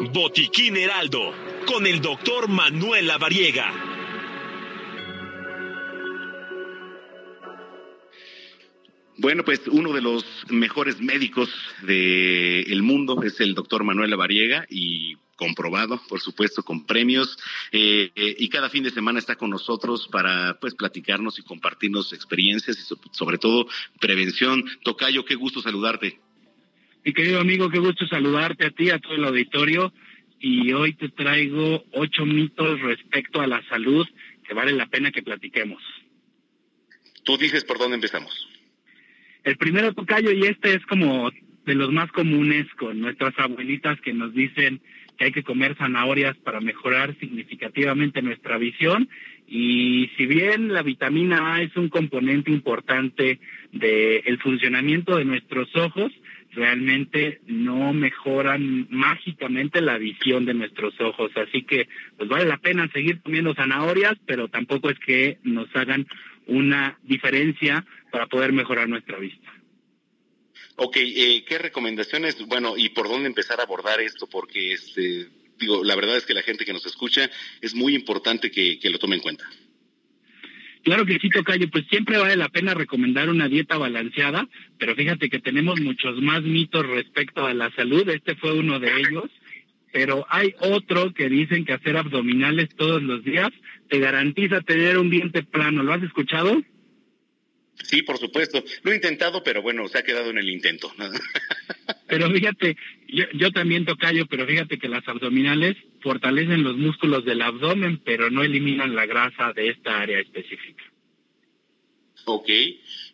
Botiquín Heraldo, con el doctor Manuel Lavariega. Bueno, pues uno de los mejores médicos del mundo es el doctor Manuel Lavariega y comprobado, por supuesto, con premios. Eh, eh, y cada fin de semana está con nosotros para pues platicarnos y compartirnos experiencias y sobre todo prevención. Tocayo, qué gusto saludarte. Mi querido amigo, qué gusto saludarte a ti, a todo el auditorio. Y hoy te traigo ocho mitos respecto a la salud que vale la pena que platiquemos. Tú dices por dónde empezamos. El primero tocayo, y este es como de los más comunes con nuestras abuelitas que nos dicen que hay que comer zanahorias para mejorar significativamente nuestra visión. Y si bien la vitamina A es un componente importante del funcionamiento de nuestros ojos, realmente no mejoran mágicamente la visión de nuestros ojos. Así que pues vale la pena seguir comiendo zanahorias, pero tampoco es que nos hagan una diferencia para poder mejorar nuestra vista. Ok, eh, ¿qué recomendaciones? Bueno, ¿y por dónde empezar a abordar esto? Porque, este, digo, la verdad es que la gente que nos escucha es muy importante que, que lo tome en cuenta. Claro que sí, Tocayo, pues siempre vale la pena recomendar una dieta balanceada, pero fíjate que tenemos muchos más mitos respecto a la salud, este fue uno de ellos, pero hay otro que dicen que hacer abdominales todos los días te garantiza tener un diente plano, ¿lo has escuchado? Sí, por supuesto. Lo he intentado, pero bueno, se ha quedado en el intento. pero fíjate, yo, yo también tocayo, pero fíjate que las abdominales fortalecen los músculos del abdomen, pero no eliminan la grasa de esta área específica. Ok,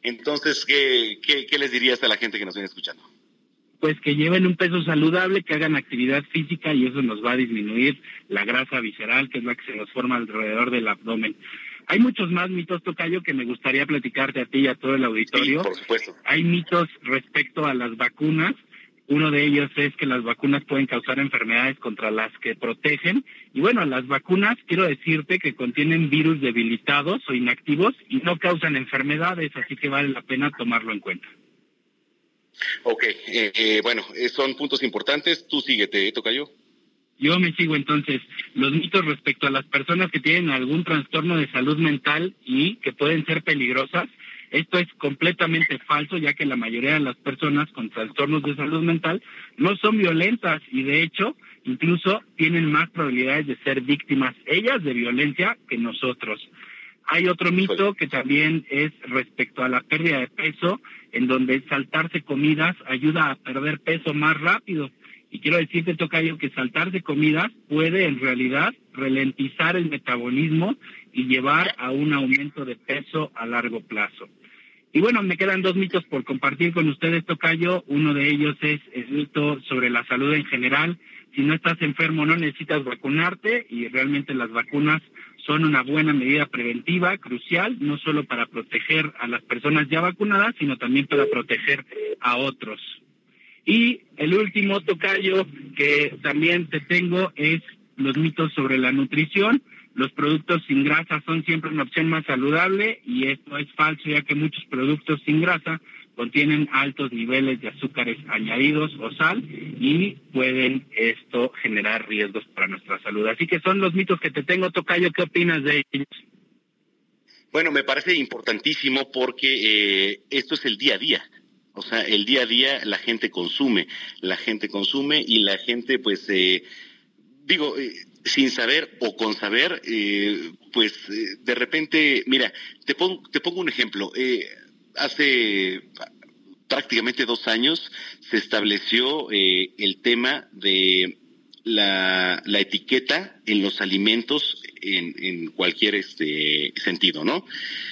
entonces, ¿qué, qué, qué les dirías a la gente que nos viene escuchando? Pues que lleven un peso saludable, que hagan actividad física y eso nos va a disminuir la grasa visceral, que es la que se nos forma alrededor del abdomen. Hay muchos más mitos, Tocayo, que me gustaría platicarte a ti y a todo el auditorio. por supuesto. Hay mitos respecto a las vacunas. Uno de ellos es que las vacunas pueden causar enfermedades contra las que protegen. Y bueno, las vacunas, quiero decirte que contienen virus debilitados o inactivos y no causan enfermedades, así que vale la pena tomarlo en cuenta. Ok, eh, eh, bueno, eh, son puntos importantes. Tú síguete, Tocayo. Yo me sigo entonces los mitos respecto a las personas que tienen algún trastorno de salud mental y que pueden ser peligrosas. Esto es completamente falso, ya que la mayoría de las personas con trastornos de salud mental no son violentas y de hecho incluso tienen más probabilidades de ser víctimas ellas de violencia que nosotros. Hay otro mito que también es respecto a la pérdida de peso, en donde saltarse comidas ayuda a perder peso más rápido. Y quiero decirte, Tocayo, que saltar de comidas puede en realidad ralentizar el metabolismo y llevar a un aumento de peso a largo plazo. Y bueno, me quedan dos mitos por compartir con ustedes, Tocayo. Uno de ellos es el mito sobre la salud en general. Si no estás enfermo, no necesitas vacunarte y realmente las vacunas son una buena medida preventiva, crucial, no solo para proteger a las personas ya vacunadas, sino también para proteger a otros. Y el último tocayo que también te tengo es los mitos sobre la nutrición. Los productos sin grasa son siempre una opción más saludable y esto es falso ya que muchos productos sin grasa contienen altos niveles de azúcares añadidos o sal y pueden esto generar riesgos para nuestra salud. Así que son los mitos que te tengo, Tocayo. ¿Qué opinas de ellos? Bueno, me parece importantísimo porque eh, esto es el día a día. O sea, el día a día la gente consume, la gente consume y la gente, pues, eh, digo, eh, sin saber o con saber, eh, pues, eh, de repente, mira, te pongo, te pongo un ejemplo. Eh, hace prácticamente dos años se estableció eh, el tema de la, etiqueta en los alimentos en, en cualquier este sentido, ¿no?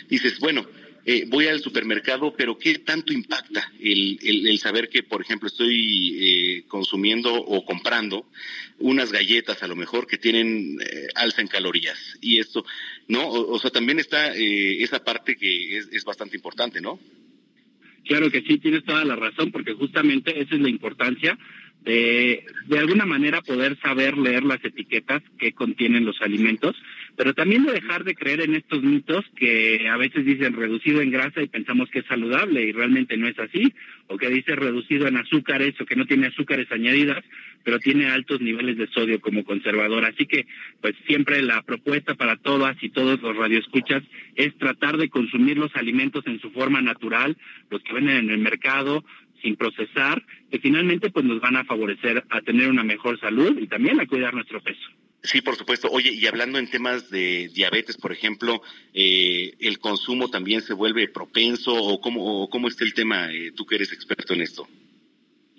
Dices, bueno, eh, voy al supermercado, pero ¿qué tanto impacta el, el, el saber que, por ejemplo, estoy eh, consumiendo o comprando unas galletas a lo mejor que tienen eh, alza en calorías? Y esto, ¿no? O, sea, también está eh, esa parte que es, es bastante importante, ¿no? Claro que sí, tienes toda la razón, porque justamente esa es la importancia de, de alguna manera poder saber leer las etiquetas que contienen los alimentos, pero también de dejar de creer en estos mitos que a veces dicen reducido en grasa y pensamos que es saludable y realmente no es así, o que dice reducido en azúcares o que no tiene azúcares añadidas, pero tiene altos niveles de sodio como conservador. Así que, pues siempre la propuesta para todas y todos los radioescuchas es tratar de consumir los alimentos en su forma natural, los que venden en el mercado, sin procesar, que finalmente pues nos van a favorecer a tener una mejor salud y también a cuidar nuestro peso. Sí, por supuesto. Oye, y hablando en temas de diabetes, por ejemplo, eh, ¿el consumo también se vuelve propenso o cómo, o cómo está el tema, eh, tú que eres experto en esto?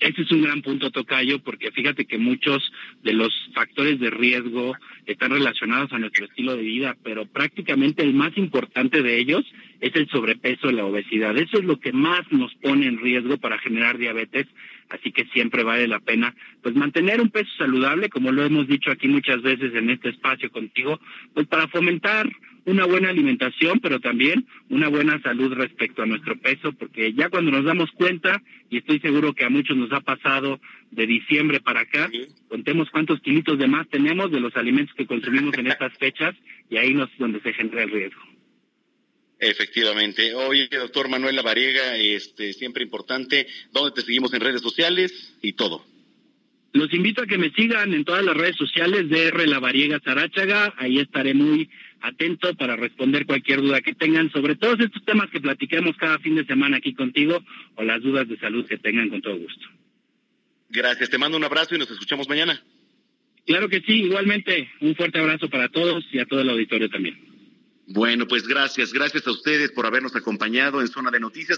Ese es un gran punto, Tocayo, porque fíjate que muchos de los factores de riesgo están relacionados a nuestro estilo de vida, pero prácticamente el más importante de ellos es el sobrepeso y la obesidad. Eso es lo que más nos pone en riesgo para generar diabetes, así que siempre vale la pena pues mantener un peso saludable, como lo hemos dicho aquí muchas veces en este espacio contigo, pues para fomentar una buena alimentación, pero también una buena salud respecto a nuestro peso, porque ya cuando nos damos cuenta, y estoy seguro que a muchos nos ha pasado de diciembre para acá, contemos cuántos kilitos de más tenemos de los alimentos que consumimos en estas fechas, y ahí es donde se genera el riesgo. Efectivamente. Oye, doctor Manuel Lavariega, este, siempre importante, ¿dónde te seguimos en redes sociales y todo? Los invito a que me sigan en todas las redes sociales de R. Lavariega Zaráchaga, ahí estaré muy atento para responder cualquier duda que tengan sobre todos estos temas que platiquemos cada fin de semana aquí contigo o las dudas de salud que tengan con todo gusto. Gracias, te mando un abrazo y nos escuchamos mañana. Claro que sí, igualmente un fuerte abrazo para todos y a todo el auditorio también. Bueno, pues gracias, gracias a ustedes por habernos acompañado en Zona de Noticias.